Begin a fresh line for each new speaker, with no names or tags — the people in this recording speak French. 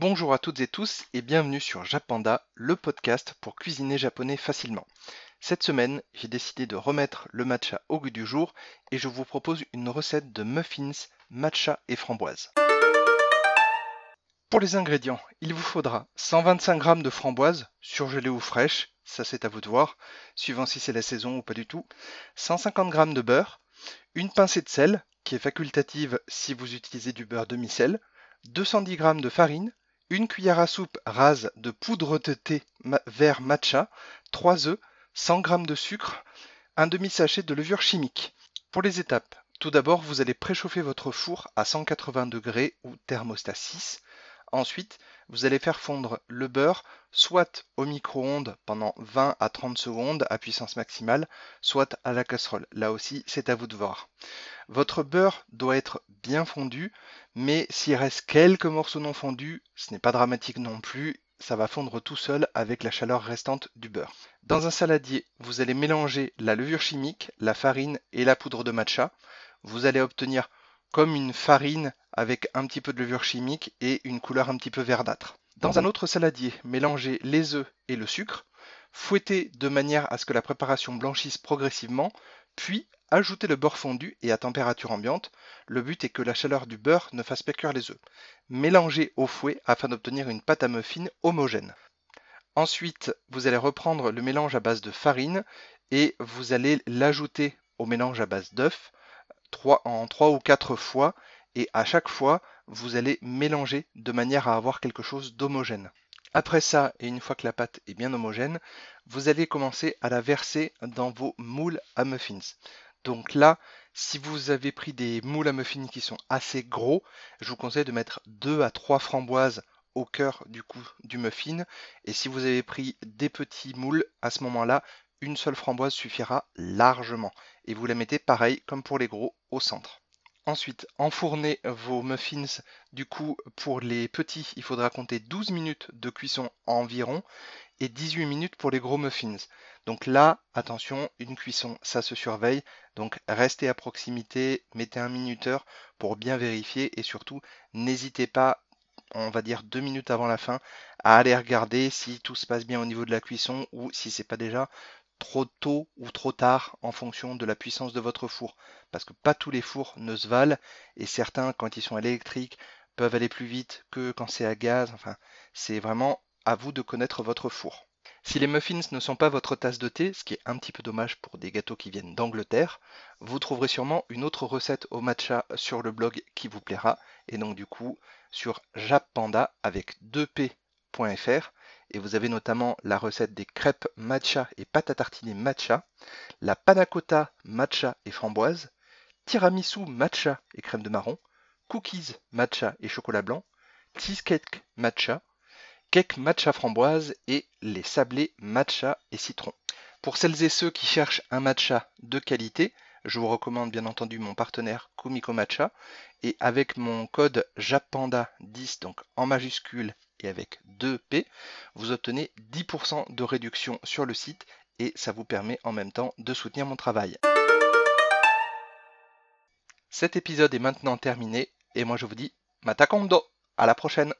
Bonjour à toutes et tous et bienvenue sur Japanda, le podcast pour cuisiner japonais facilement. Cette semaine, j'ai décidé de remettre le matcha au goût du jour et je vous propose une recette de muffins matcha et framboise. Pour les ingrédients, il vous faudra 125 g de framboises, surgelées ou fraîches, ça c'est à vous de voir, suivant si c'est la saison ou pas du tout, 150 g de beurre, une pincée de sel, qui est facultative si vous utilisez du beurre demi-sel, 210 g de farine, une cuillère à soupe rase de poudre de thé vert matcha, 3 œufs, 100 g de sucre, un demi-sachet de levure chimique. Pour les étapes, tout d'abord, vous allez préchauffer votre four à 180 degrés ou thermostat 6. Ensuite, vous allez faire fondre le beurre soit au micro-ondes pendant 20 à 30 secondes à puissance maximale, soit à la casserole. Là aussi, c'est à vous de voir. Votre beurre doit être bien fondu, mais s'il reste quelques morceaux non fondus, ce n'est pas dramatique non plus, ça va fondre tout seul avec la chaleur restante du beurre. Dans un saladier, vous allez mélanger la levure chimique, la farine et la poudre de matcha. Vous allez obtenir comme une farine avec un petit peu de levure chimique et une couleur un petit peu verdâtre. Dans un autre saladier, mélangez les œufs et le sucre, fouettez de manière à ce que la préparation blanchisse progressivement, puis ajoutez le beurre fondu et à température ambiante. Le but est que la chaleur du beurre ne fasse pas cuire les œufs. Mélangez au fouet afin d'obtenir une pâte à muffin homogène. Ensuite, vous allez reprendre le mélange à base de farine et vous allez l'ajouter au mélange à base d'œufs en 3 ou 4 fois et à chaque fois vous allez mélanger de manière à avoir quelque chose d'homogène. Après ça, et une fois que la pâte est bien homogène, vous allez commencer à la verser dans vos moules à muffins. Donc là, si vous avez pris des moules à muffins qui sont assez gros, je vous conseille de mettre 2 à 3 framboises au cœur du muffin. Et si vous avez pris des petits moules, à ce moment-là, une seule framboise suffira largement. Et vous la mettez pareil comme pour les gros au centre. Ensuite, enfournez vos muffins. Du coup, pour les petits, il faudra compter 12 minutes de cuisson environ et 18 minutes pour les gros muffins. Donc là, attention, une cuisson, ça se surveille. Donc restez à proximité, mettez un minuteur pour bien vérifier et surtout, n'hésitez pas on va dire deux minutes avant la fin, à aller regarder si tout se passe bien au niveau de la cuisson ou si c'est pas déjà trop tôt ou trop tard en fonction de la puissance de votre four. Parce que pas tous les fours ne se valent et certains, quand ils sont électriques, peuvent aller plus vite que quand c'est à gaz. Enfin, c'est vraiment à vous de connaître votre four. Si les muffins ne sont pas votre tasse de thé, ce qui est un petit peu dommage pour des gâteaux qui viennent d'Angleterre, vous trouverez sûrement une autre recette au matcha sur le blog qui vous plaira. Et donc du coup, sur jappanda avec 2p.fr, et vous avez notamment la recette des crêpes matcha et pâte à tartiner matcha, la panna cotta matcha et framboise, tiramisu matcha et crème de marron, cookies matcha et chocolat blanc, cheesecake matcha, cake matcha framboise et les sablés matcha et citron. Pour celles et ceux qui cherchent un matcha de qualité, je vous recommande bien entendu mon partenaire Kumiko Matcha et avec mon code JAPANDA10 donc en majuscule et avec 2P, vous obtenez 10% de réduction sur le site et ça vous permet en même temps de soutenir mon travail. Cet épisode est maintenant terminé et moi je vous dis Matakondo, à la prochaine